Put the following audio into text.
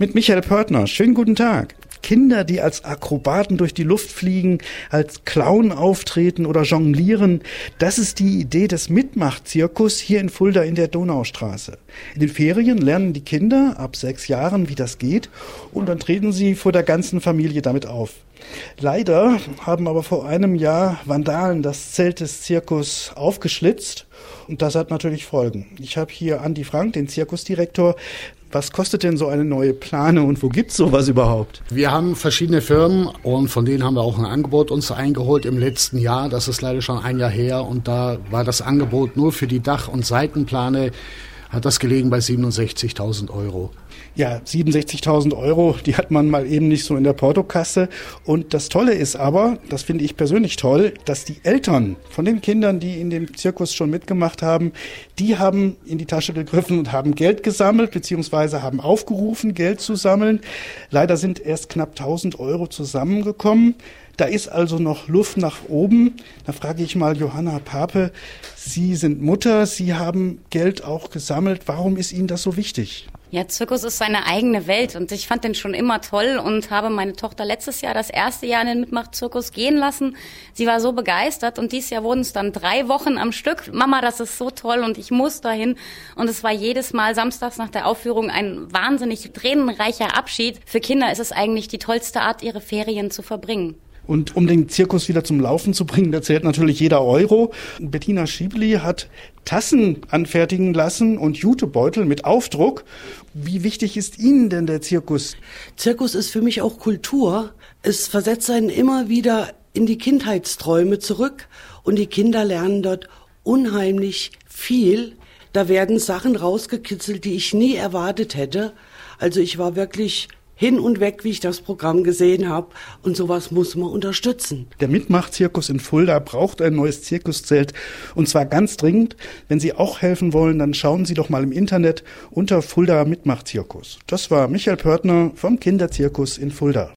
Mit Michael Pörtner. Schönen guten Tag. Kinder, die als Akrobaten durch die Luft fliegen, als Clown auftreten oder jonglieren. Das ist die Idee des Mitmachzirkus hier in Fulda in der Donaustraße. In den Ferien lernen die Kinder ab sechs Jahren, wie das geht, und dann treten sie vor der ganzen Familie damit auf. Leider haben aber vor einem Jahr Vandalen das Zelt des Zirkus aufgeschlitzt und das hat natürlich Folgen. Ich habe hier Andi Frank, den Zirkusdirektor. Was kostet denn so eine neue Plane und wo gibt's sowas überhaupt? Wir haben verschiedene Firmen und von denen haben wir auch ein Angebot uns eingeholt im letzten Jahr. Das ist leider schon ein Jahr her und da war das Angebot nur für die Dach- und Seitenplane hat das gelegen bei 67.000 Euro. Ja, 67.000 Euro, die hat man mal eben nicht so in der Portokasse. Und das Tolle ist aber, das finde ich persönlich toll, dass die Eltern von den Kindern, die in dem Zirkus schon mitgemacht haben, die haben in die Tasche gegriffen und haben Geld gesammelt, beziehungsweise haben aufgerufen, Geld zu sammeln. Leider sind erst knapp 1000 Euro zusammengekommen. Da ist also noch Luft nach oben. Da frage ich mal Johanna Pape, Sie sind Mutter, Sie haben Geld auch gesammelt. Warum ist Ihnen das so wichtig? Ja, Zirkus ist seine eigene Welt und ich fand den schon immer toll und habe meine Tochter letztes Jahr das erste Jahr in den Mitmachzirkus gehen lassen. Sie war so begeistert und dieses Jahr wurden es dann drei Wochen am Stück. Mama, das ist so toll und ich muss dahin. Und es war jedes Mal samstags nach der Aufführung ein wahnsinnig tränenreicher Abschied. Für Kinder ist es eigentlich die tollste Art, ihre Ferien zu verbringen. Und um den Zirkus wieder zum Laufen zu bringen, da zählt natürlich jeder Euro. Bettina Schiebli hat Tassen anfertigen lassen und Jutebeutel mit Aufdruck. Wie wichtig ist Ihnen denn der Zirkus? Zirkus ist für mich auch Kultur. Es versetzt einen immer wieder in die Kindheitsträume zurück und die Kinder lernen dort unheimlich viel. Da werden Sachen rausgekitzelt, die ich nie erwartet hätte. Also ich war wirklich hin und weg, wie ich das Programm gesehen habe. Und sowas muss man unterstützen. Der Mitmachzirkus in Fulda braucht ein neues Zirkuszelt. Und zwar ganz dringend. Wenn Sie auch helfen wollen, dann schauen Sie doch mal im Internet unter Fulda Mitmachzirkus. Das war Michael Pörtner vom Kinderzirkus in Fulda.